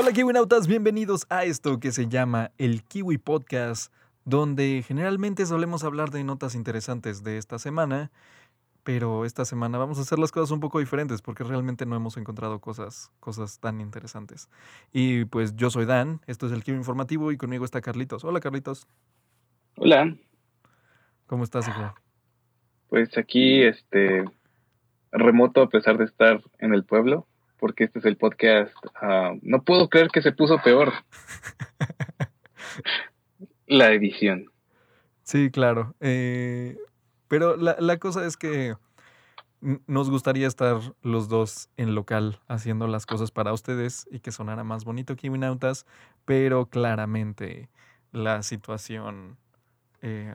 Hola KiwiNautas, bienvenidos a esto que se llama el Kiwi Podcast, donde generalmente solemos hablar de notas interesantes de esta semana, pero esta semana vamos a hacer las cosas un poco diferentes porque realmente no hemos encontrado cosas, cosas tan interesantes. Y pues yo soy Dan, esto es el Kiwi Informativo y conmigo está Carlitos. Hola Carlitos. Hola. ¿Cómo estás, hijo? Pues aquí, este, remoto a pesar de estar en el pueblo, porque este es el podcast. ah, no puedo creer que se puso peor. La edición. Sí, claro. Eh, pero la, la cosa es que nos gustaría estar los dos en local haciendo las cosas para ustedes y que sonara más bonito Kiwinautas, pero claramente la situación eh,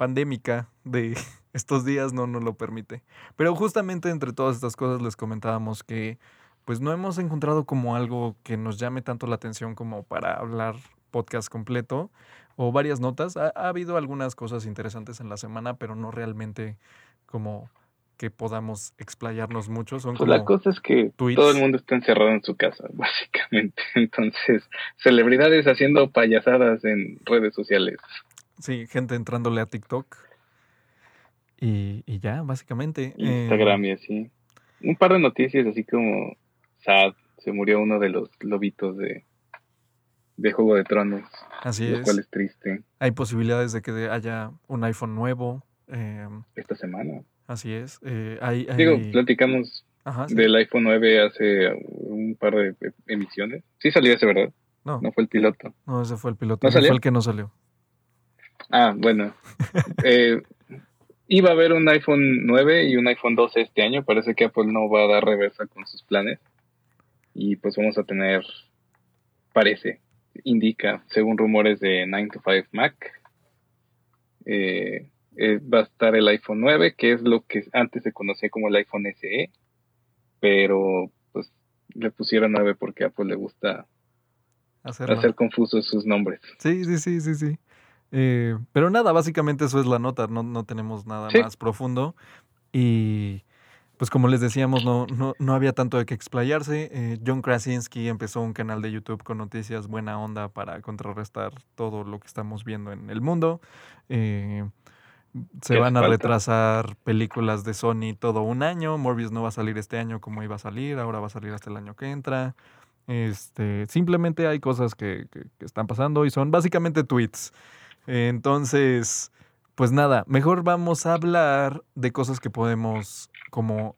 pandémica de estos días no nos lo permite. Pero justamente entre todas estas cosas les comentábamos que pues no hemos encontrado como algo que nos llame tanto la atención como para hablar podcast completo o varias notas. Ha, ha habido algunas cosas interesantes en la semana, pero no realmente como que podamos explayarnos mucho. Son Pues la cosa es que tweets. todo el mundo está encerrado en su casa, básicamente. Entonces, celebridades haciendo payasadas en redes sociales. Sí, gente entrándole a TikTok. Y, y ya, básicamente. eh, Instagram y así. Un par de noticias así como sad, se murió uno de los lobitos de, de Juego de Tronos, así lo es. cual es triste Hay posibilidades de que haya un iPhone nuevo. eh, esta semana. así es. eh, hay, Digo, platicamos ajá, sí. del iPhone 9 hace un par de emisiones. Sí salió ese, ¿verdad? No, No fue el piloto. no, ese fue el piloto. ¿No ese fue salió? el que no salió. Ah, bueno. Eh, iba a haber un iPhone 9 y un iPhone 12 este año. Parece que Apple no va a dar reversa con sus planes. Y pues vamos a tener, parece, indica, según rumores de 9 to 5 Mac, eh, eh, va a estar el iPhone 9, que es lo que antes se conocía como el iPhone SE. Pero pues le pusieron 9 porque a Apple le gusta Hacerlo. hacer confusos sus nombres. Sí, sí, sí, sí, sí. Eh, pero nada, básicamente eso es la nota, no, no tenemos nada Sí. más profundo. Y pues como les decíamos, no, no, no había tanto de qué explayarse. Eh, John Krasinski empezó un canal de YouTube con noticias buena onda para contrarrestar todo lo que estamos viendo en el mundo. Eh, se ¿Qué van a falta? retrasar películas de Sony todo un año. Morbius no va a salir este año como iba a salir, ahora va a salir hasta el año que entra. Este, simplemente hay cosas que, que- que están pasando y son básicamente tweets. Entonces, pues nada, mejor vamos a hablar de cosas que podemos como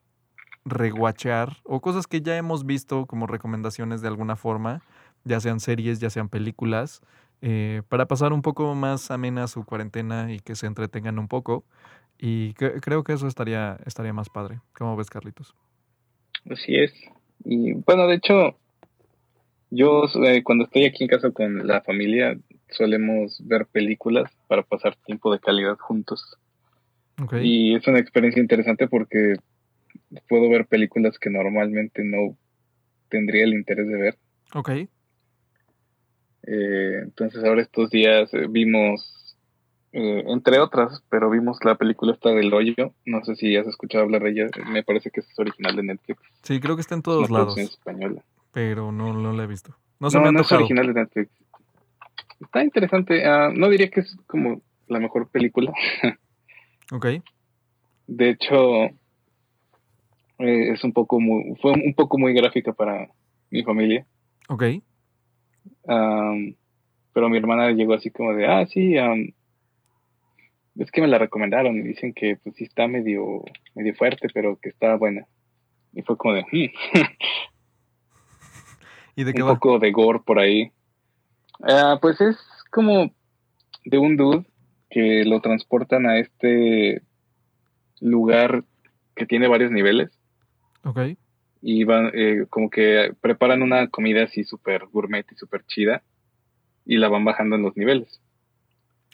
reguachear o cosas que ya hemos visto como recomendaciones de alguna forma, ya sean series, ya sean películas, eh, para pasar un poco más amena su cuarentena y que se entretengan un poco. Y cre- creo que eso estaría, estaría más padre. ¿Cómo ves, Carlitos? Así es. Y bueno, de hecho, yo eh, cuando estoy aquí en casa con la familia solemos ver películas para pasar tiempo de calidad juntos. Y es una experiencia interesante porque puedo ver películas que normalmente no tendría el interés de ver. Ok. Eh, entonces ahora estos días eh, vimos, eh, entre otras, pero vimos la película esta del hoyo. No sé si has escuchado hablar de ella. Me parece que es original de Netflix. Sí, creo que está en todos una lados, española. pero no, no la he visto. No se No, me ha no es original de Netflix. Está interesante. ah, no diría que es como la mejor película. Ok. De hecho, eh, es un poco muy, fue un poco muy gráfica para mi familia. Ok. Am, pero mi hermana llegó así como de, ah, sí, am, es que me la recomendaron y dicen que pues sí está medio, medio fuerte, pero que está buena. Y fue como de, "Hmm", ¿Y de qué un va? poco de gore por ahí. Ah, pues es como de un dude que lo transportan a este lugar que tiene varios niveles Ok. y van eh, como que preparan una comida así súper gourmet y súper chida y la van bajando en los niveles.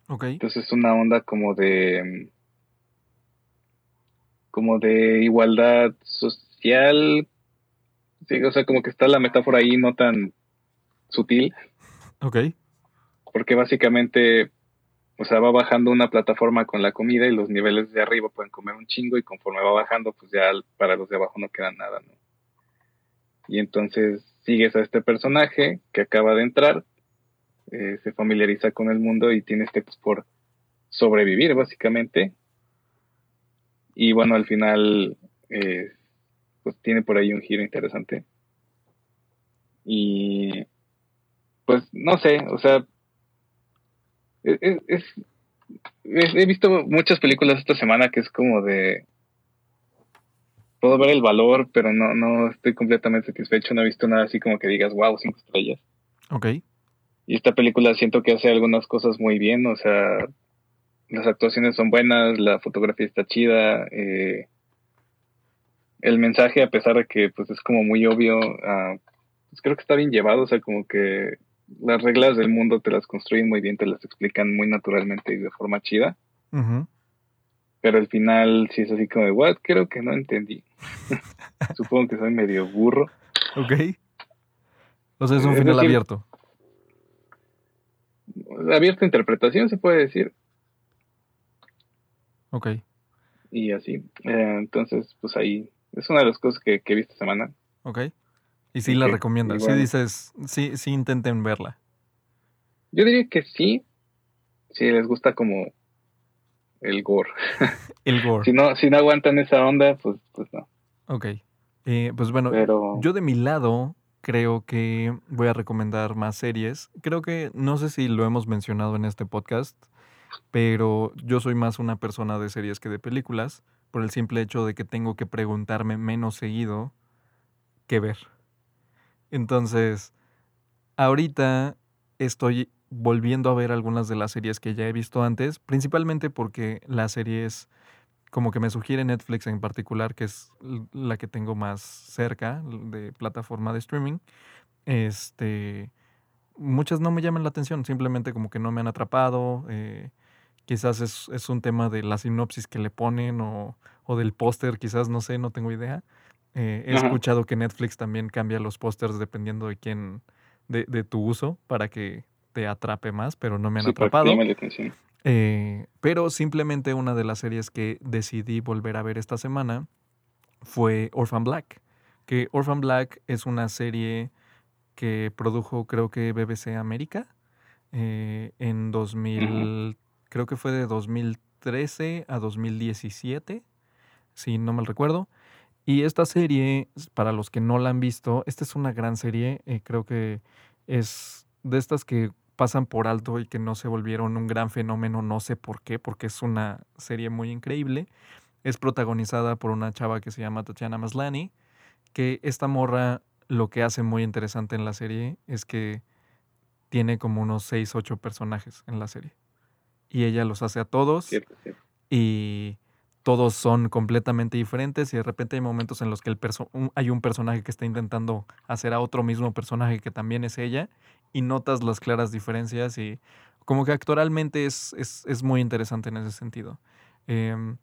Ok. Entonces es una onda como de como de igualdad social. Sí, o sea, como que está la metáfora ahí no tan sutil, Ok. porque básicamente, o sea, va bajando una plataforma con la comida y los niveles de arriba pueden comer un chingo y conforme va bajando, pues ya para los de abajo no queda nada, ¿no? Y entonces, sigues a este personaje que acaba de entrar, eh, se familiariza con el mundo y tiene este pues, por sobrevivir básicamente. Y bueno, al final eh, pues tiene por ahí un giro interesante. Y pues no sé, o sea, e, e, es, he visto muchas películas esta semana que es como de puedo ver el valor, pero no, no estoy completamente satisfecho. No he visto nada así como que digas, wow, cinco estrellas. Ok. Y esta película siento que hace algunas cosas muy bien, o sea, las actuaciones son buenas, la fotografía está chida, eh, el mensaje, a pesar de que pues es como muy obvio, uh, pues creo que está bien llevado, o sea, como que las reglas del mundo te las construyen muy bien, te las explican muy naturalmente y de forma chida. Pero al final sí es así como de, what, creo que no entendí. Supongo que soy medio burro. Ok. O sea, es un final abierto abierta interpretación, se puede decir. Ok. Y así. Eh, entonces, pues ahí es una de las cosas que, que vi esta semana. Ok. Y sí la recomiendas. Sí dices, sí, sí intenten verla. Yo diría que sí. Si les gusta como el gore. el gore. si, no, si no aguantan esa onda, pues, pues no. Ok. Eh, pues bueno, yo de mi lado creo que voy a recomendar más series. Creo que no sé si lo hemos mencionado en este podcast, pero yo soy más una persona de series que de películas, por el simple hecho de que tengo que preguntarme menos seguido qué ver. Entonces, ahorita estoy volviendo a ver algunas de las series que ya he visto antes, principalmente porque las series como que me sugiere Netflix en particular, que es la que tengo más cerca de plataforma de streaming, este, muchas no me llaman la atención, simplemente como que no me han atrapado. Eh, quizás es, un tema de la sinopsis que le ponen o, del póster, quizás no sé, no tengo idea. Eh, he escuchado que Netflix también cambia los pósters dependiendo de quién, de, de, tu uso, para que te atrape más, pero no me han atrapado. Eh, pero simplemente una de las series que decidí volver a ver esta semana fue Orphan Black. Que Orphan Black es una serie que produjo creo que BBC América eh, en 2000, creo que fue de 2013 a 2017, si no mal recuerdo. Y esta serie, para los que no la han visto, esta es una gran serie, eh, creo que es de estas que pasan por alto y que no se volvieron un gran fenómeno, no sé por qué, porque es una serie muy increíble. Es protagonizada por una chava que se llama Tatiana Maslany, que esta morra lo que hace muy interesante en la serie es que tiene como unos 6, 8 personajes en la serie. Y ella los hace a todos. Y todos son completamente diferentes y de repente hay momentos en los que el hay un personaje que está intentando hacer a otro mismo personaje que también es ella y notas las claras diferencias y como que actualmente es, es, muy interesante en ese sentido. Em,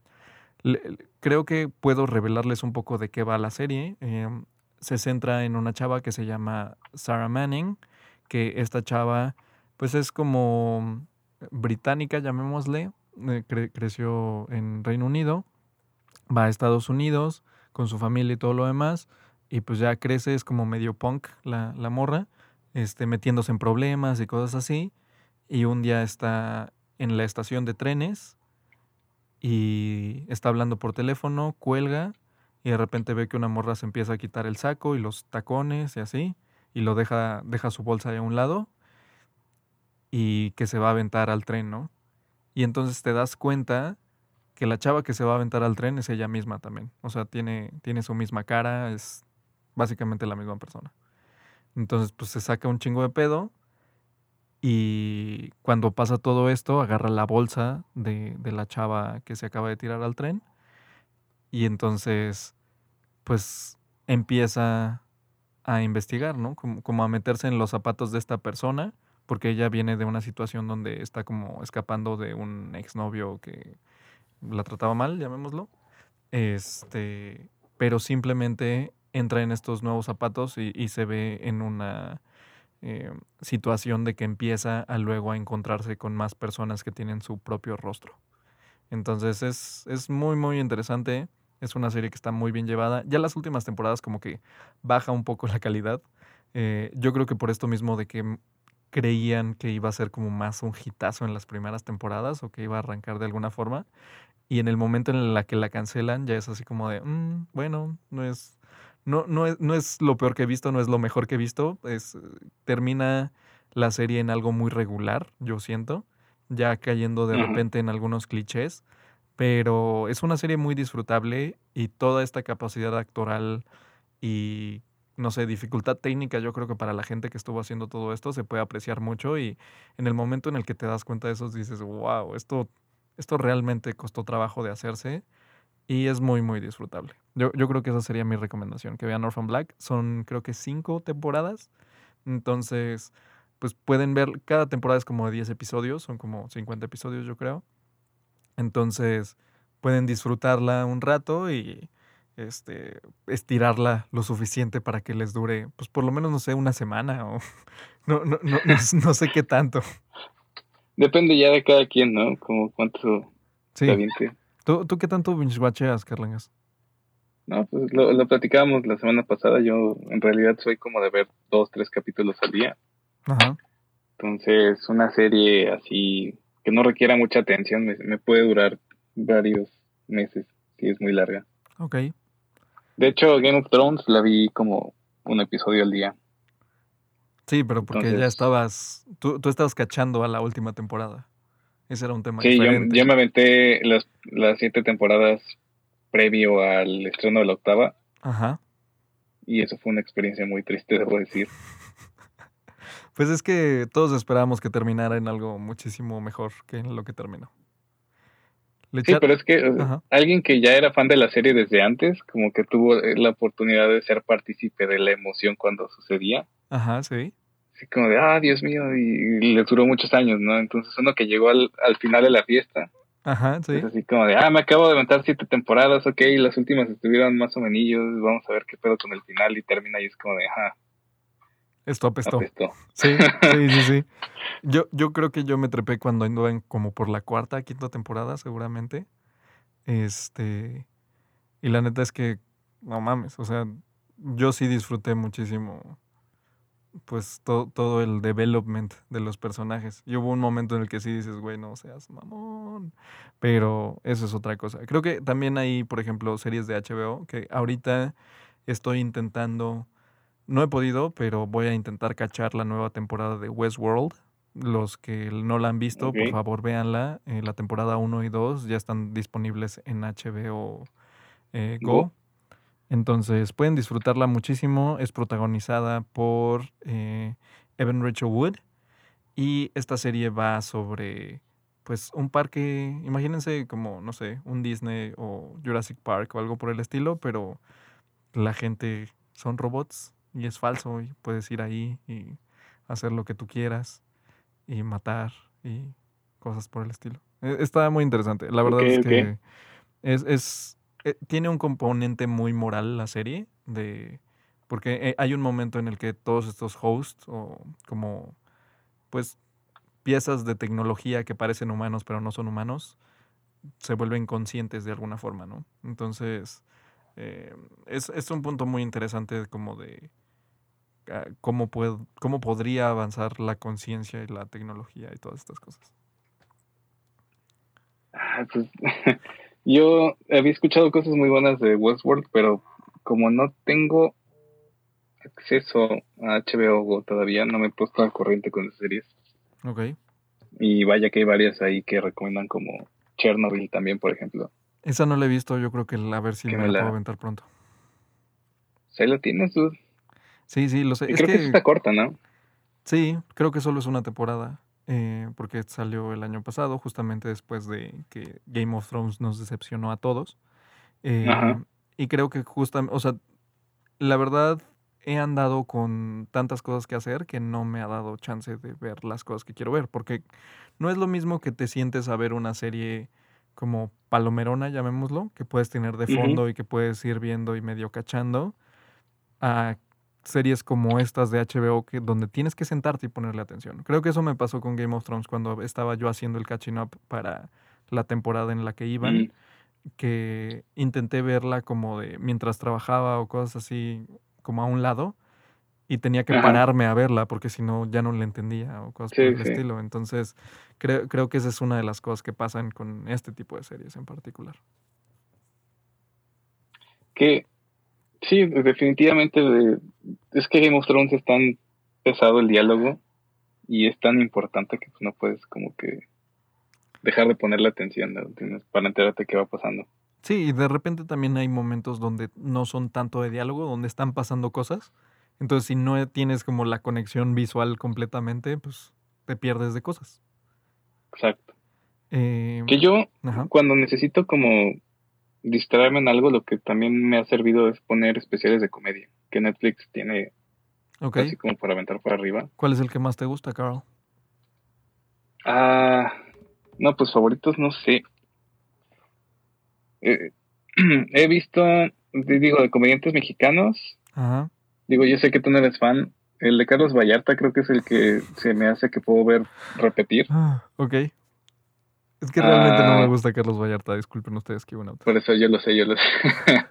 creo que puedo revelarles un poco de qué va la serie. Em, se centra en una chava que se llama Sarah Manning, que esta chava pues es como británica, llamémosle, eh, creció en Reino Unido, va a Estados Unidos con su familia y todo lo demás, y pues ya crece, es como medio punk la, la morra, este, metiéndose en problemas y cosas así. Y un día está en la estación de trenes y está hablando por teléfono, cuelga y de repente ve que una morra se empieza a quitar el saco y los tacones y así y lo deja, deja su bolsa de un lado y que se va a aventar al tren, ¿no? Y entonces te das cuenta que la chava que se va a aventar al tren es ella misma también. O sea, tiene, tiene su misma cara, es básicamente la misma persona. Entonces, pues se saca un chingo de pedo. Y cuando pasa todo esto, agarra la bolsa de, de, la chava que se acaba de tirar al tren. Y entonces, pues empieza a investigar, ¿no? Como, como, a meterse en los zapatos de esta persona, porque ella viene de una situación donde está como escapando de un exnovio que la trataba mal, llamémoslo. Este, pero simplemente entra en estos nuevos zapatos y, se ve en una eh, situación de que empieza a luego a encontrarse con más personas que tienen su propio rostro. Entonces es, es muy, muy interesante. Es una serie que está muy bien llevada. Ya las últimas temporadas como que baja un poco la calidad. Eh, yo creo que por esto mismo de que creían que iba a ser como más un hitazo en las primeras temporadas o que iba a arrancar de alguna forma. Y en el momento en el que la cancelan, ya es así como de, "Mm, bueno, no es, no, no, es, no es lo peor que he visto, no es lo mejor que he visto. Es, termina la serie en algo muy regular, yo siento, ya cayendo de repente en algunos clichés. Pero es una serie muy disfrutable y toda esta capacidad actoral y, no sé, dificultad técnica, yo creo que para la gente que estuvo haciendo todo esto se puede apreciar mucho y en el momento en el que te das cuenta de eso dices, wow, esto, esto realmente costó trabajo de hacerse y es muy, muy disfrutable. Yo, yo creo que esa sería mi recomendación, que vean Orphan Black. Son creo que cinco temporadas, entonces pues pueden ver, cada temporada es como de 10 episodios, son como 50 episodios yo creo. Entonces pueden disfrutarla un rato y este, estirarla lo suficiente para que les dure, pues por lo menos, no sé, una semana o no, no, no, no, no sé qué tanto. Depende ya de cada quien, ¿no? Como cuánto Sí. ¿Tú, ¿Tú qué tanto binge-watcheas, Carlangas? No, pues lo, lo platicábamos la semana pasada. Yo en realidad soy como de ver dos, tres capítulos al día. Ajá. Entonces, una serie así que no requiera mucha atención me, me puede durar varios meses si es muy larga. Ok. De hecho, Game of Thrones la vi como un episodio al día. Sí, pero porque ya estabas, tú, tú estabas cachando a la última temporada. Ese era un tema Sí, yo, diferente. yo me aventé las, las siete temporadas previo al estreno de la octava Ajá. y eso fue una experiencia muy triste, debo decir. Pues es que todos esperábamos que terminara en algo muchísimo mejor que en lo que terminó. Le Sí, pero es que Ajá. alguien que ya era fan de la serie desde antes, como que tuvo eh, la oportunidad de ser partícipe de la emoción cuando sucedía. Ajá, sí. Así como de, ah, Dios mío, y, y le duró muchos años, ¿no? Entonces uno que llegó al, al final de la fiesta, Ajá, sí. es así como de, ah, me acabo de aventar siete temporadas, ok, las últimas estuvieron más o menos, vamos a ver qué pedo con el final y termina y es como de, ajá, Esto apestó. apestó. Sí, sí, sí, sí. Yo, yo creo que yo me trepé cuando ando en como por la cuarta, quinta temporada, seguramente. Este. Y la neta es que, no mames, o sea, yo sí disfruté muchísimo, pues, to- todo el development de los personajes. Y hubo un momento en el que sí dices, güey, no seas mamón. Pero eso es otra cosa. Creo que también hay, por ejemplo, series de HBO que ahorita estoy intentando. No he podido, pero voy a intentar cachar la nueva temporada de Westworld. Los que no la han visto, por favor, véanla. Eh, la temporada 1 y 2 ya están disponibles en HBO eh, Go. Go. Entonces pueden disfrutarla muchísimo. Es protagonizada por eh, Evan Rachel Wood. Y esta serie va sobre, pues, un parque. Imagínense como, no sé, un Disney o Jurassic Park o algo por el estilo, pero la gente son robots y es falso y puedes ir ahí y hacer lo que tú quieras y matar y cosas por el estilo. E- Está muy interesante. La verdad es que es, es- eh, tiene un componente muy moral la serie de porque eh, hay un momento en el que todos estos hosts o como pues piezas de tecnología que parecen humanos pero no son humanos se vuelven conscientes de alguna forma, ¿no? Entonces eh, es, es un punto muy interesante como de cómo, pued- cómo podría avanzar la conciencia y la tecnología y todas estas cosas. Ah, pues, yo había escuchado cosas muy buenas de Westworld, pero como no tengo acceso a HBO Go todavía, no me he puesto al corriente con las series. Ok. Y vaya que hay varias ahí que recomiendan como Chernobyl también, por ejemplo. Esa no la he visto, yo creo que a ver si me me la la- puedo aventar pronto. ¿Se lo tienes, dude? Sí, sí, lo sé. Y Es creo que, está corta, ¿no? sí, creo que solo es una temporada, eh, porque salió el año pasado, justamente después de que Game of Thrones nos decepcionó a todos. Eh, Ajá. y creo que justamente, o sea, la verdad he andado con tantas cosas que hacer que no me ha dado chance de ver las cosas que quiero ver, porque no es lo mismo que te sientes a ver una serie como palomerona, llamémoslo, que puedes tener de fondo y que puedes ir viendo y medio cachando, a series como estas de HBO que donde tienes que sentarte y ponerle atención. Creo que eso me pasó con Game of Thrones cuando estaba yo haciendo el catching up para la temporada en la que iban Mm, que intenté verla como de mientras trabajaba o cosas así como a un lado y tenía que Ajá. pararme a verla porque si no ya no la entendía o cosas por Sí, el sí. estilo. Entonces, creo, creo que esa es una de las cosas que pasan con este tipo de series en particular. Que sí, definitivamente de- es que Game of Thrones es tan pesado el diálogo y es tan importante que pues, no puedes como que dejar de ponerle atención ¿no? Tienes- para enterarte qué va pasando. Sí, y de repente también hay momentos donde no son tanto de diálogo, donde están pasando cosas. Entonces, si no tienes como la conexión visual completamente, pues te pierdes de cosas. Exacto. Eh, Que yo ajá, cuando necesito como distraerme en algo, lo que también me ha servido es poner especiales de comedia, que Netflix tiene ok. así como para aventar para arriba. ¿Cuál es el que más te gusta, Carl? Ah, no, pues favoritos no sé. Eh, he visto, digo, de comediantes mexicanos. Ajá. Digo, yo sé que tú no eres fan. El de Carlos Vallarta creo que es el que se me hace que puedo ver repetir. Ah, ok. Es que realmente no me Ah. gusta Carlos Vallarta, disculpen ustedes que bueno. Por eso yo lo sé, yo lo sé.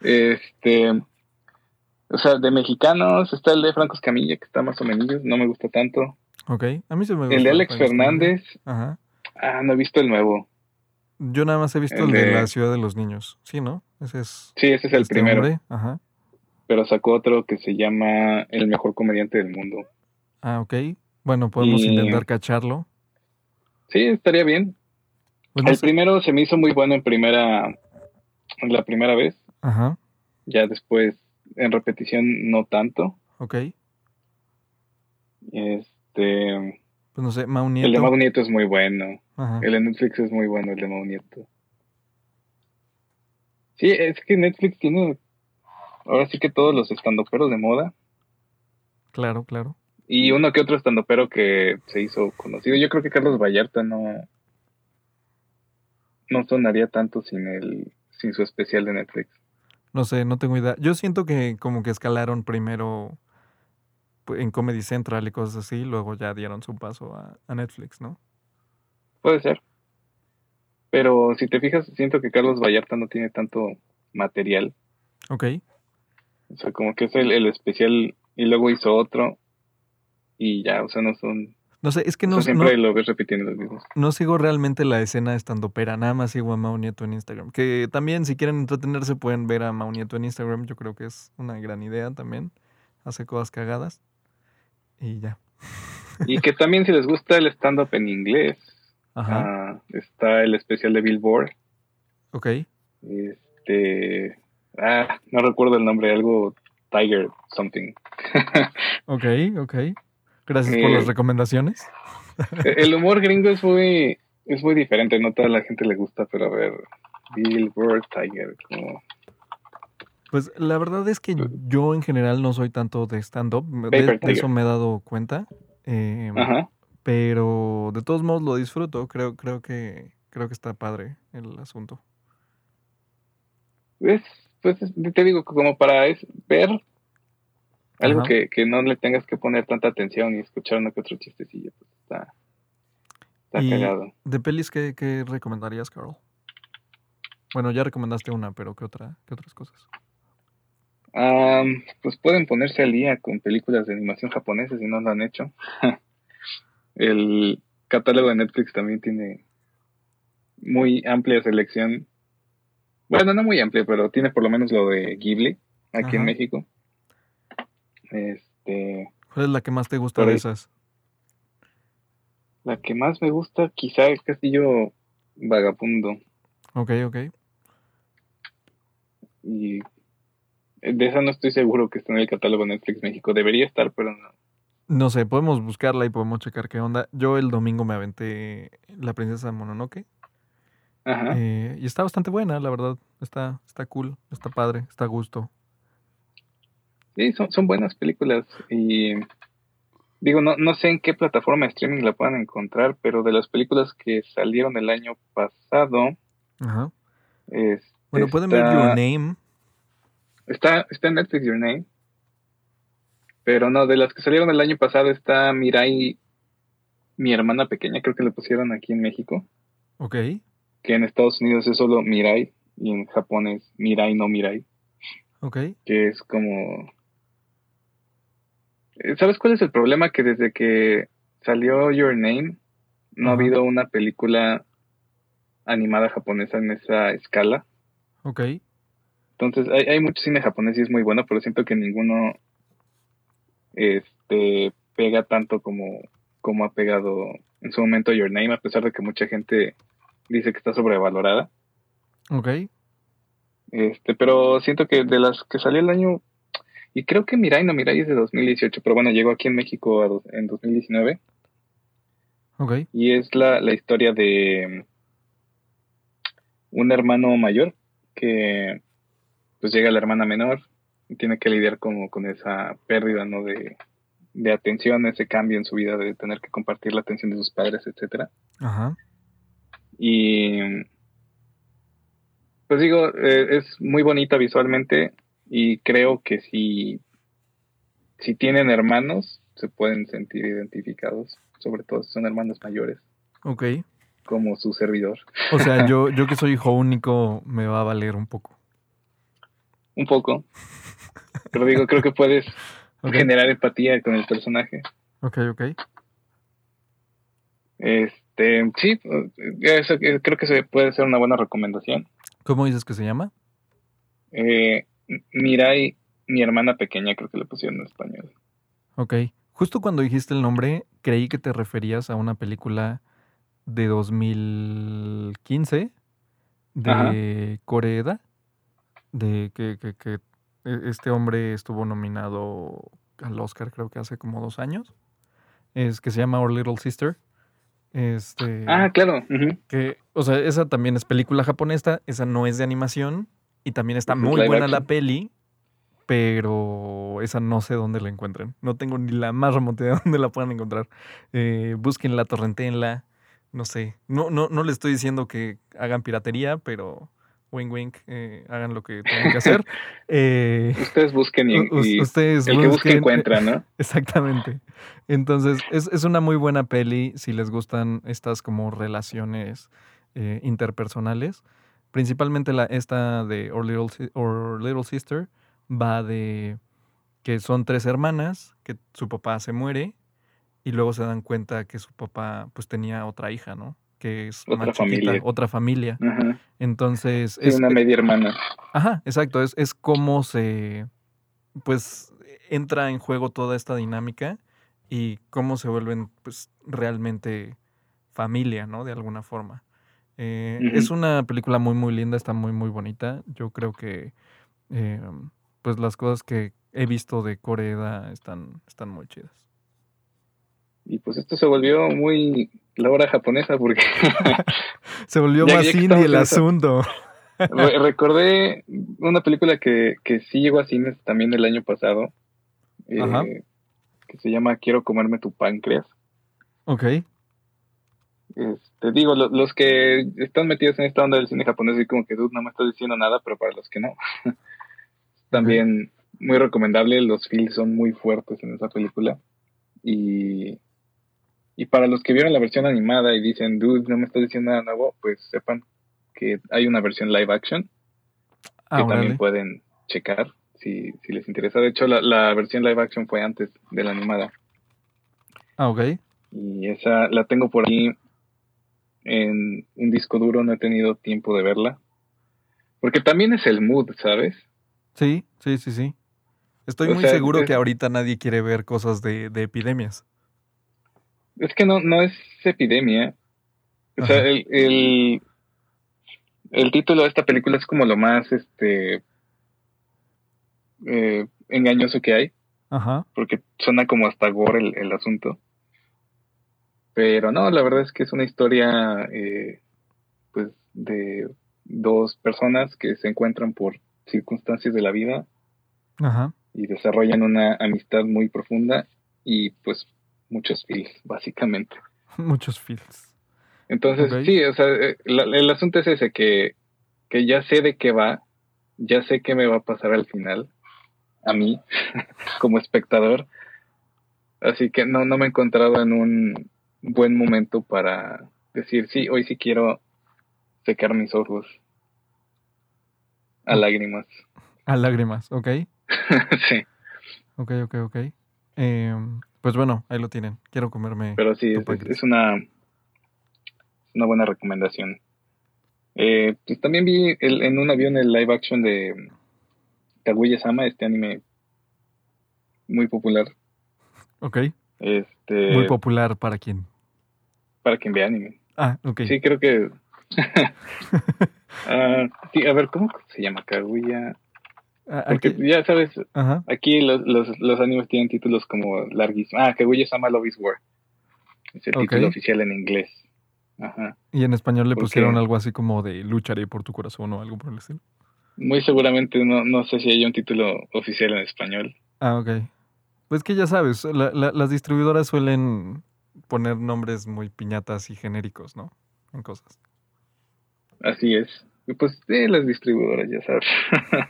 este, o sea, de mexicanos está el de Franco Escamilla, que está más o menos, no me gusta tanto. Ok, a mí se me gusta. El de Alex. Fernández, Ajá. ah, no he visto el nuevo. Yo nada más he visto el El de, de- la ciudad de los niños. Sí, ¿no? Ese es Sí, ese es el este primero, hombre. Ajá. pero sacó otro que se llama El mejor comediante del mundo. Ah, ok. Bueno, podemos Y- intentar cacharlo. Sí, estaría bien. Pues no el sé. primero se me hizo muy bueno en primera, la primera vez. Ajá. Ya después en repetición no tanto. Ok. Este, Pues no sé, Mau el de Nieto. Mau Nieto es muy bueno. Ajá. El de Netflix es muy bueno, el de Mau Nieto. Sí, es que Netflix tiene ahora sí que todos los estandoperos de moda Claro, claro. Y uno que otro estandopero que se hizo conocido. Yo creo que Carlos Vallarta no no sonaría tanto sin el sin su especial de Netflix. No sé, no tengo idea. Yo siento que como que escalaron primero pues, en Comedy Central y cosas así, luego ya dieron su paso a, a Netflix, ¿no? Puede ser. Pero si te fijas, siento que Carlos Vallarta no tiene tanto material. Ok. O sea, como que es el, el especial y luego hizo otro y ya, o sea, no son... No sé, es que o no, sea, no, siempre lo ves repitiendo los mismos. no sigo realmente la escena estandopera, nada más sigo a Mau Nieto en Instagram. Que también si quieren entretenerse pueden ver a Mau Nieto en Instagram, yo creo que es una gran idea también. Hace cosas cagadas. Y ya. Y que también si les gusta el stand-up en inglés, Ajá. ah, está el especial de Billboard. Ok. Este... Ah, no recuerdo el nombre, algo Tiger something. Ok, ok. Gracias por las Eh, recomendaciones. el humor gringo es muy, es muy diferente, no toda la gente le gusta, pero a ver, Billboard Tiger, como... Pues la verdad es que yo en general no soy tanto de stand-up. De, eso me he dado cuenta. em, Ajá. pero de todos modos lo disfruto. Creo, creo que creo que está padre el asunto. Es, pues es- te digo, como para es ver algo que, que no le tengas que poner tanta atención y escuchar uno que otro chistecillo, pues está, está Y- cagado. ¿De pelis qué, qué recomendarías, Carl? Bueno, ya recomendaste una, pero ¿qué otra? ¿Qué otras cosas? Am, pues pueden ponerse al día con películas de animación japonesas si no lo han hecho. El catálogo de Netflix también tiene muy amplia selección. Bueno, no muy amplia, pero tiene por lo menos lo de Ghibli aquí en Ajá. México. Este, ¿Cuál es la que más te gusta de esas? la que más me gusta quizá es Castillo Vagabundo Ok, ok. y de esa no estoy seguro que esté en el catálogo Netflix México. Debería estar, pero no. No sé, podemos buscarla y podemos checar qué onda. Yo el domingo me aventé La Princesa Mononoke. Ajá. eh, y está bastante buena, la verdad. Está, está cool, está padre, está a gusto. Sí, son, son buenas películas y digo, no, no sé en qué plataforma de streaming la puedan encontrar, pero de las películas que salieron el año pasado, Ajá. es, Bueno, pueden ver Your Name. está, está en Netflix Your Name, pero no, de las que salieron el año pasado está Mirai, mi hermana pequeña, creo que le pusieron aquí en México, Ok. que en Estados Unidos es solo Mirai y en Japón es Mirai no Mirai, Ok. que es como ¿Sabes cuál es el problema? Que desde que salió Your Name, no ha habido una película animada japonesa en esa escala. Ok. Entonces, hay, hay mucho cine japonés y es muy bueno, pero siento que ninguno este, pega tanto como, como ha pegado en su momento Your Name, a pesar de que mucha gente dice que está sobrevalorada. Ok. Este, pero siento que de las que salió el año, y creo que Mirai, no, Mirai es de 2018, pero bueno, llegó aquí en México a dos- en 2019, Ok. y es la, la historia de un hermano mayor que pues llega la hermana menor y tiene que lidiar como con esa pérdida, ¿no? De, de atención, ese cambio en su vida de tener que compartir la atención de sus padres, etcétera. Ajá. Y pues digo, eh, es muy bonita visualmente y creo que si, si tienen hermanos, se pueden sentir identificados, sobre todo si son hermanos mayores, Ok. como su servidor. O sea, yo, yo que soy hijo único me va a valer un poco. Un poco. Pero digo, creo que puedes generar empatía con el personaje. Ok, ok. Este, sí, eso eh, creo que se puede ser una buena recomendación. ¿Cómo dices que se llama? Eh, Mirai, mi hermana pequeña, creo que le pusieron en español. Ok. Justo cuando dijiste el nombre, creí que te referías a una película de 2015 de Coreeda, de que, que- que e- este hombre estuvo nominado al Oscar creo que hace como dos años. Es que se llama Our Little Sister. Este, Ah, claro. que, o sea, esa también es película japonesa, esa no es de animación y también está Es muy buena la peli, pero esa no sé dónde la encuentren. No tengo ni la más remota de dónde la puedan encontrar. Eh, búsquenla, torrentenla, no sé. No, no, no les estoy diciendo que hagan piratería, pero wink wink, eh, hagan lo que tengan que hacer. Eh, Ustedes busquen y, u- y ustedes el que busque encuentra, ¿no? Exactamente. Entonces, es, es una muy buena peli si les gustan estas como relaciones eh, interpersonales. Principalmente la, esta de Our Little, Our Little Sister va de que son tres hermanas, que su papá se muere y luego se dan cuenta que su papá pues tenía otra hija, ¿no? Que es Otra más chiquita, familia. otra familia. Ajá. Entonces, es, una media hermana. Ajá, exacto. Es, es cómo se, pues, entra en juego toda esta dinámica y cómo se vuelven, pues, realmente familia, ¿no? De alguna forma. Eh. Es una película muy, muy linda, está muy, muy bonita. Yo creo que, eh, pues, las cosas que he visto de Corea están, están muy chidas. Y pues esto se volvió muy la hora japonesa porque Se volvió Ya- más ya indie el asunto. re- recordé una película que, que sí llegó a cines también el año pasado, eh, que se llama Quiero comerme tu páncreas. Ok. Este, digo, lo- los que están metidos en esta onda del cine japonés, y como que dude, no me estás diciendo nada, pero para los que no, también muy recomendable. Los feels son muy fuertes en esa película. Y, y para los que vieron la versión animada y dicen, dude, no me estás diciendo nada nuevo, pues sepan que hay una versión live action que Ah, órale. también pueden checar si, si les interesa. De hecho, la, la versión live action fue antes de la animada. Ah, ok. Y esa la tengo por ahí en un disco duro, no he tenido tiempo de verla. Porque también es el mood, ¿sabes? Sí, sí, sí, sí. Estoy O muy sea, seguro es- que ahorita nadie quiere ver cosas de, de epidemias. Es que no, no es epidemia. O sea, el, el título de esta película es como lo más este eh, engañoso que hay, Ajá. porque suena como hasta gore el, el asunto. Pero no, la verdad es que es una historia eh, pues de dos personas que se encuentran por circunstancias de la vida Ajá. y desarrollan una amistad muy profunda y pues muchos feels, básicamente. Muchos feels. Entonces, sí, o sea, eh, la- el asunto es ese, que, que ya sé de qué va, ya sé qué me va a pasar al final, a mí, como espectador, así que no, no me he encontrado en un buen momento para decir, sí, hoy sí quiero secar mis ojos a lágrimas. A lágrimas, ok. sí. Ok, ok, ok. Em, pues bueno, ahí lo tienen. Quiero comerme. Pero sí, es, una, una buena recomendación. Eh, pues también vi el- en un avión el live action de Kaguya-sama, este anime muy popular. Ok. Este, Muy popular para quién. Para quien vea anime. Ah, ok. Sí, creo que. Ah, sí, a ver, ¿cómo se llama Kaguya? Ah, Porque aquí- ya sabes, Ajá. aquí los, los, los animes tienen títulos como larguísimos. Ah, Kaguya-sama Love is War. Es el título oficial en inglés. Ajá. Y en español le ¿Por pusieron qué? algo así como de lucharé por tu corazón o algo por el estilo. Muy seguramente no, no sé si hay un título oficial en español. Ah, ok. Pues que ya sabes, la- la- las distribuidoras suelen poner nombres muy piñatas y genéricos, ¿no? En cosas. Así es. Pues sí, las distribuidoras, ya sabes.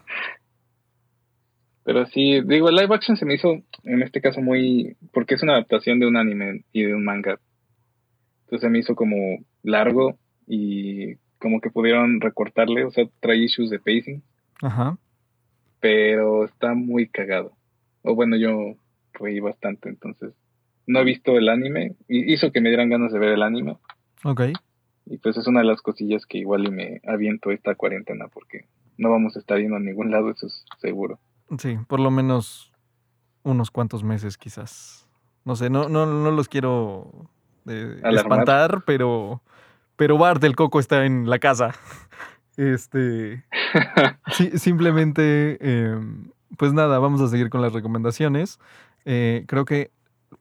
Pero sí, digo, el live action se me hizo en este caso muy. porque es una adaptación de un anime y de un manga. Entonces se me hizo como largo y como que pudieron recortarle, o sea, trae issues de pacing, Ajá. pero está muy cagado. O bueno, yo reí bastante, entonces no he visto el anime y hizo que me dieran ganas de ver el anime. Ok. Y pues es una de las cosillas que igual y me aviento esta cuarentena porque no vamos a estar yendo a ningún lado, eso es seguro. Sí, por lo menos unos cuantos meses quizás. No sé, no, no, no los quiero eh, espantar, pero, pero Bart el Coco está en la casa. Este, sí, simplemente, eh, pues nada, vamos a seguir con las recomendaciones. Eh, creo que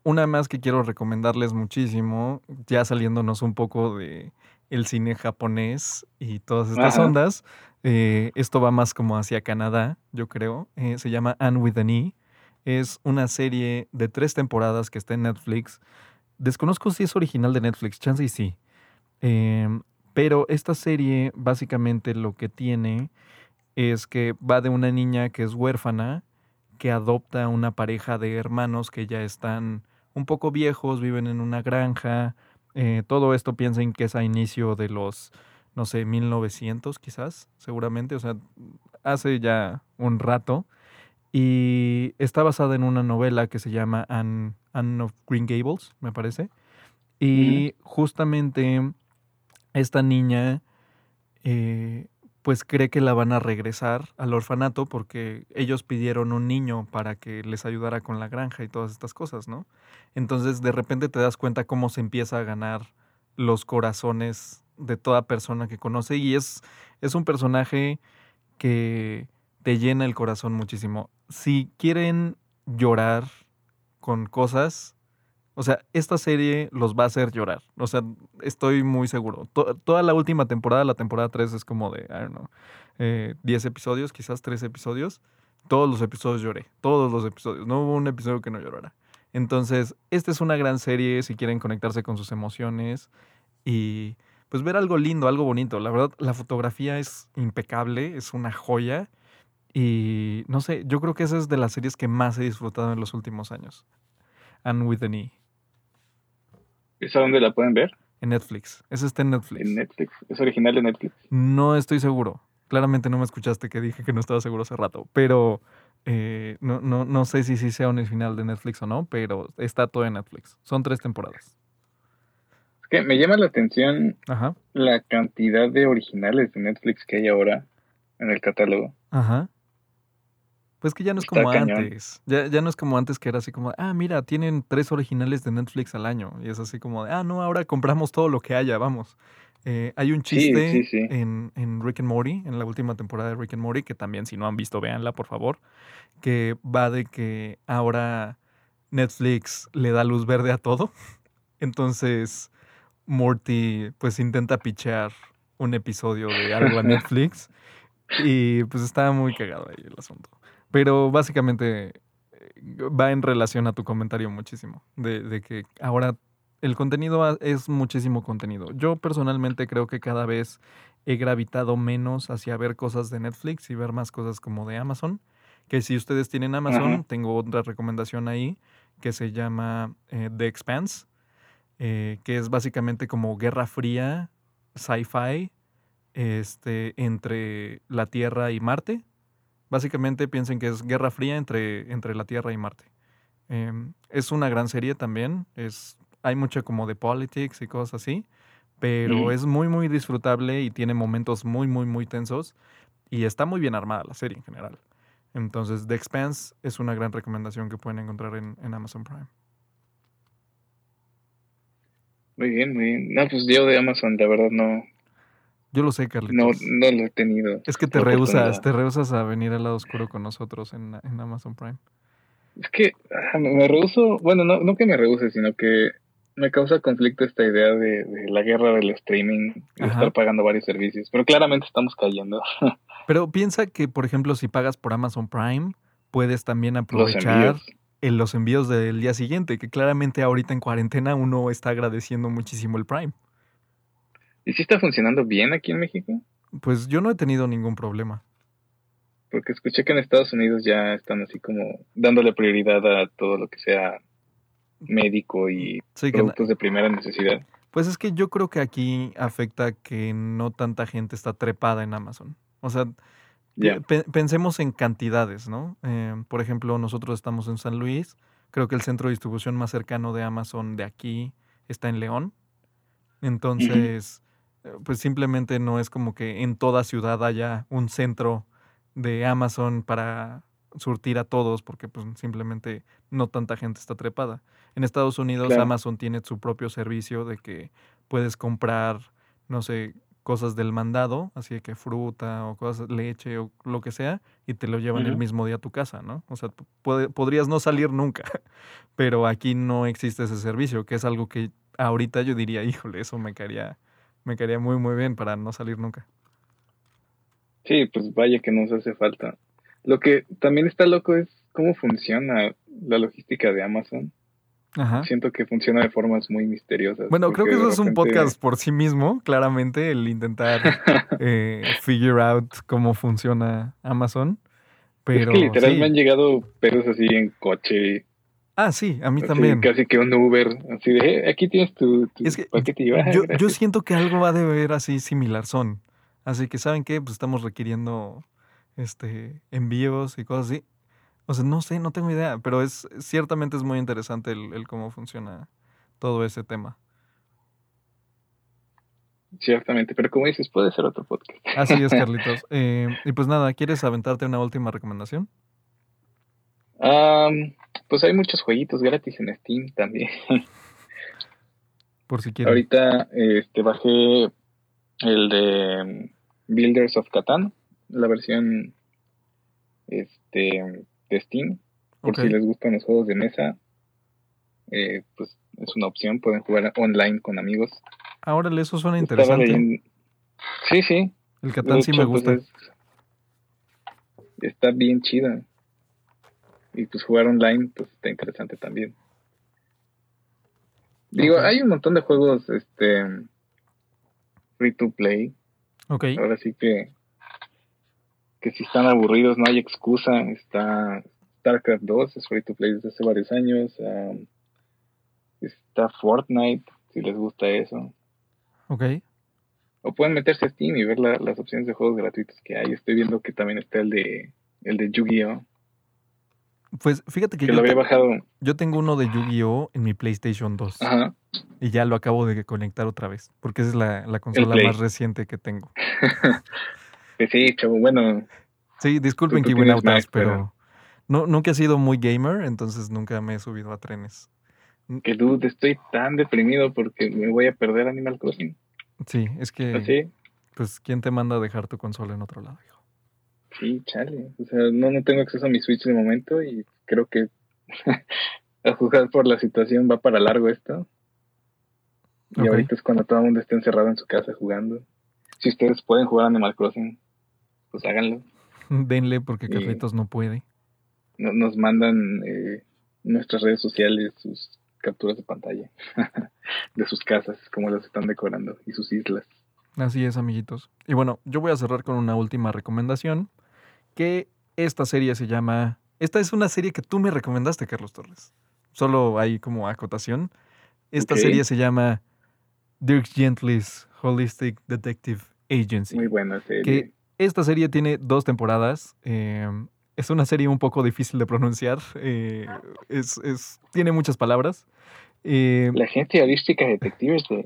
una más que quiero recomendarles muchísimo, ya saliéndonos un poco de el cine japonés y todas estas Ajá. ondas, eh, esto va más como hacia Canadá, yo creo. Eh, se llama Anne with an E. Es una serie de tres temporadas que está en Netflix. Desconozco si es original de Netflix, chance y sí. Em, pero esta serie básicamente lo que tiene es que va de una niña que es huérfana, que adopta a una pareja de hermanos que ya están un poco viejos, viven en una granja. eh, todo esto piensen que es a inicio de los, no sé, 1900 quizás, seguramente, o sea, hace ya un rato. Y está basada en una novela que se llama Anne, Anne of Green Gables, me parece. Y justamente esta niña eh, pues cree que la van a regresar al orfanato porque ellos pidieron un niño para que les ayudara con la granja y todas estas cosas, ¿no? Entonces de repente te das cuenta cómo se empieza a ganar los corazones de toda persona que conoce y es, es un personaje que te llena el corazón muchísimo. Si quieren llorar con cosas, o sea, esta serie los va a hacer llorar. O sea, estoy muy seguro. To- toda la última temporada, la temporada 3 es como de, I don't know, eh, 10 episodios, quizás 3 episodios. Todos los episodios lloré. Todos los episodios. No hubo un episodio que no llorara. Entonces, esta es una gran serie si quieren conectarse con sus emociones y pues ver algo lindo, algo bonito. La verdad, la fotografía es impecable, es una joya. Y no sé, yo creo que esa es de las series que más he disfrutado en los últimos años. And with an E. ¿Esa dónde la pueden ver? En Netflix. Esa está en Netflix. En Netflix. ¿Es original de Netflix? No estoy seguro. Claramente no me escuchaste que dije que no estaba seguro hace rato. Pero eh, no, no, no sé si sí sea un final de Netflix o no, pero está todo en Netflix. Son tres temporadas. Es que me llama la atención Ajá. la cantidad de originales de Netflix que hay ahora en el catálogo. Ajá. Pues que ya no es como antes. Ya, ya no es como antes que era así como, ah, mira, tienen tres originales de Netflix al año. Y es así como, ah, no, ahora compramos todo lo que haya, vamos. Eh, hay un chiste sí, sí. En, en Rick and Morty, en la última temporada de Rick and Morty, que también si no han visto, véanla, por favor, que va de que ahora Netflix le da luz verde a todo. Entonces, Morty pues intenta pichear un episodio de algo a Netflix y pues está muy cagado ahí el asunto. Pero básicamente eh, va en relación a tu comentario muchísimo, de, de que ahora el contenido es muchísimo contenido. Yo personalmente creo que cada vez he gravitado menos hacia ver cosas de Netflix y ver más cosas como de Amazon. Que si ustedes tienen Amazon, tengo otra recomendación ahí que se llama eh, The Expanse, eh, que es básicamente como Guerra Fría, sci-fi, este, entre la Tierra y Marte. Básicamente piensen que es Guerra Fría entre, entre la Tierra y Marte. Em, es una gran serie también. Es, hay mucha como de politics y cosas así. Pero es muy, muy disfrutable y tiene momentos muy, muy, muy tensos. Y está muy bien armada la serie en general. Entonces, The Expanse es una gran recomendación que pueden encontrar en, en Amazon Prime. Muy bien, muy bien. No, pues yo de Amazon, la verdad, no, Yo lo sé, no, Carlitos. no lo he tenido. Es que te rehusas, te rehusas a venir al lado oscuro con nosotros en, en Amazon Prime. Es que me rehuso, bueno, no, no que me rehuse, sino que me causa conflicto esta idea de, de la guerra del streaming y de Ajá. estar pagando varios servicios. Pero claramente estamos cayendo. Pero piensa que, por ejemplo, si pagas por Amazon Prime, puedes también Los aprovechar envíos. en los envíos del día siguiente, que claramente ahorita en cuarentena uno está agradeciendo muchísimo el Prime. ¿Y si está funcionando bien aquí en México? Pues yo no he tenido ningún problema. Porque escuché que en Estados Unidos ya están así como dándole prioridad a todo lo que sea médico y Sí, productos de primera necesidad. pues es que yo creo que aquí afecta que no tanta gente está trepada en Amazon. O sea. Pe- pensemos en cantidades, ¿no? Eh, por ejemplo, nosotros estamos en San Luis. Creo que el centro de distribución más cercano de Amazon de aquí está en León. Entonces, pues simplemente no es como que en toda ciudad haya un centro de Amazon para surtir a todos, porque pues simplemente no tanta gente está trepada. En Estados Unidos, Claro. Amazon tiene su propio servicio de que puedes comprar, no sé, cosas del mandado, así que fruta o cosas, leche o lo que sea, y te lo llevan el mismo día a tu casa, ¿no? O sea, puede- podrías no salir nunca, pero aquí no existe ese servicio, que es algo que ahorita yo diría, híjole, eso me caería, me caería muy, muy bien para no salir nunca. Sí, pues vaya que nos hace falta. Lo que también está loco es cómo funciona la logística de Amazon. Ajá. Siento que funciona de formas muy misteriosas. Bueno, creo que eso es un podcast por sí mismo, claramente, el intentar eh, figure out cómo funciona Amazon. Pero es que literal sí. me han llegado pedos así en coche, Ah, sí, a mí también. casi que un Uber, así de, "Eh, aquí tienes tu, tu Es que paquete y yo, siento que algo va a deber así similar son. Así que, ¿saben qué? Pues estamos requiriendo este envíos y cosas así. O sea, no sé, no tengo idea, pero es ciertamente es muy interesante el, el cómo funciona todo ese tema. Ciertamente, pero como dices, puede ser otro podcast. Así es, Carlitos. Eh, y pues nada, ¿quieres aventarte una última recomendación? Am, pues hay muchos jueguitos gratis en Steam también. Por si quieres. Ahorita este, bajé el de mm, Builders of Catan, la versión este, de Steam. Por si les gustan los juegos de mesa, eh, pues es una opción. Pueden jugar online con amigos. Ah, órale, eso suena interesante. leyendo- Sí, sí. El Catán sí me pues, gusta. es- está bien chida. Y pues jugar online, pues está interesante también. Digo, hay un montón de juegos este free to play. Ok. Ahora sí que que si están aburridos no hay excusa. Está StarCraft 2, es free to play desde hace varios años. am, está Fortnite, si les gusta eso. Ok. O pueden meterse a Steam y ver la- las opciones de juegos gratuitos que hay. Estoy viendo que también está el de el de Yu-Gi-Oh! Pues fíjate que Que yo, lo había bajado. yo tengo uno de Yu-Gi-Oh en mi PlayStation 2 Ajá. y ya lo acabo de conectar otra vez, porque esa es la, la consola más reciente que tengo. Que sí, chavo. Bueno, Sí, disculpen, Tú- tú Kiwinautas, Mac, pero pero- no, nunca he sido muy gamer, entonces nunca me he subido a trenes. que dude, estoy tan deprimido porque me voy a perder Animal Crossing. Sí, es que, Así. pues, ¿quién te manda a dejar tu consola en otro lado, hijo? Sí, chale. O sea, no, no tengo acceso a mi Switch de momento y creo que a juzgar por la situación va para largo esto. Y ahorita es cuando todo el mundo está encerrado en su casa jugando. Si ustedes pueden jugar Animal Crossing, pues háganlo. Denle porque. Carlitos no puede. No- Nos mandan eh, nuestras redes sociales sus capturas de pantalla de sus casas, como las están decorando, y sus islas. Así es, amiguitos. Y bueno, yo voy a cerrar con una última recomendación, que esta serie se llama... Esta es una serie que tú me recomendaste, Carlos Torres. Solo hay como acotación. Esta serie se llama Dirk Gently's Holistic Detective Agency. Muy buena serie. Que esta serie tiene dos temporadas. eh, es una serie un poco difícil de pronunciar. Eh, es, es, tiene muchas palabras. Eh, la agencia holística detectives de...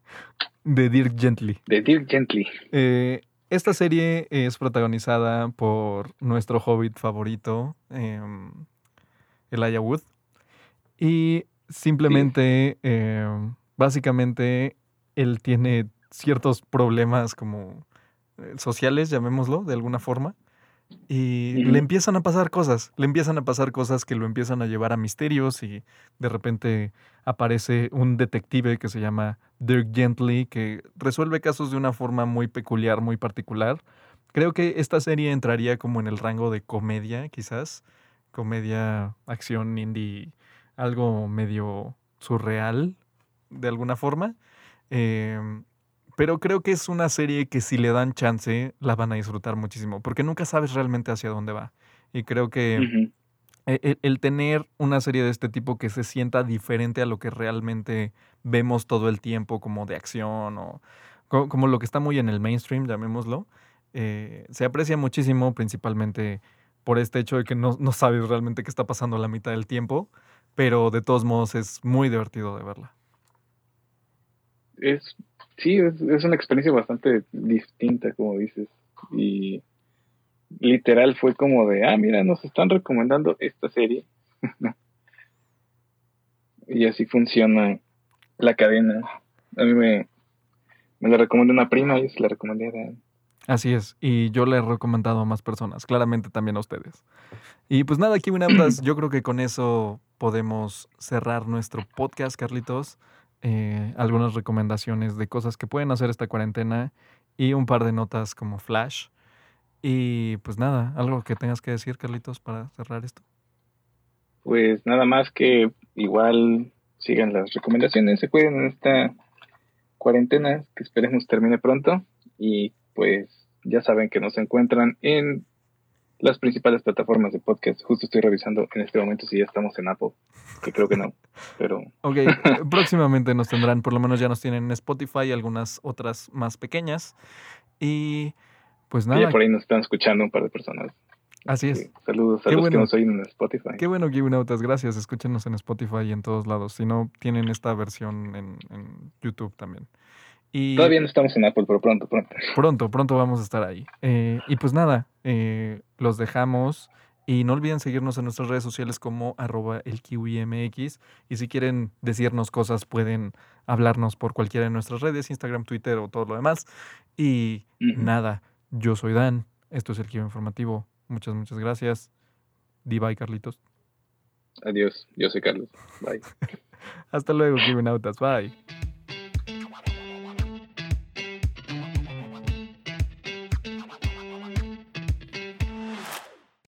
de Dirk Gently. De Dirk Gently. Eh, esta serie es protagonizada por nuestro hobbit favorito, em, Elijah Wood. Y simplemente, em, básicamente, él tiene ciertos problemas como eh, sociales, llamémoslo, de alguna forma. Y le empiezan a pasar cosas, le empiezan a pasar cosas que lo empiezan a llevar a misterios y de repente aparece un detective que se llama Dirk Gently que resuelve casos de una forma muy peculiar, muy particular. Creo que esta serie entraría como en el rango de comedia, quizás, comedia, acción, indie, algo medio surreal, de alguna forma. Em, pero creo que es una serie que si le dan chance, la van a disfrutar muchísimo, porque nunca sabes realmente hacia dónde va. Y creo que e, el, tener una serie de este tipo que se sienta diferente a lo que realmente vemos todo el tiempo, como de acción o como, lo que está muy en el mainstream, llamémoslo, eh, se aprecia muchísimo, principalmente por este hecho de que no, no sabes realmente qué está pasando la mitad del tiempo, pero de todos modos es muy divertido de verla. Es sí, es, una experiencia bastante distinta, como dices. Y literal fue como de, ah, mira, nos están recomendando esta serie. y así funciona la cadena. A mí me, me la recomendó una prima y se la recomendé a Así es, y yo le he recomendado a más personas, claramente también a ustedes. Y pues nada, aquí yo creo que con eso podemos cerrar nuestro podcast, Carlitos. Eh, algunas recomendaciones de cosas que pueden hacer esta cuarentena y un par de notas como flash. Y pues nada, algo que tengas que decir, Carlitos, para cerrar esto. Pues nada más que igual sigan las recomendaciones, se cuiden en esta cuarentena que esperemos termine pronto y pues ya saben que nos encuentran en las principales plataformas de podcast. Justo estoy revisando en este momento si ya estamos en Apple, que creo que no, pero... Ok, próximamente nos tendrán, por lo menos ya nos tienen en Spotify y algunas otras más pequeñas. Y pues nada. Y por ahí nos están escuchando un par de personas. Así es. saludos a los que nos oyen en Spotify. Qué bueno, Gibunautas. Gracias. Escúchenos en Spotify y en todos lados. Si no, tienen esta versión en, en YouTube también. Todavía no estamos en Apple, pero pronto, pronto. Pronto, pronto vamos a estar ahí. Eh, y pues nada, eh, los dejamos. Y no olviden seguirnos en nuestras redes sociales como arroba el kiwimx. Y si quieren decirnos cosas, pueden hablarnos por cualquiera de nuestras redes, Instagram, Twitter o todo lo demás. Y nada, yo soy Dan. Esto es el Kiwi Informativo. Muchas, muchas gracias. Di bye, Carlitos. Adiós, yo soy Carlos. Bye. Hasta luego, Kiwinautas. Bye.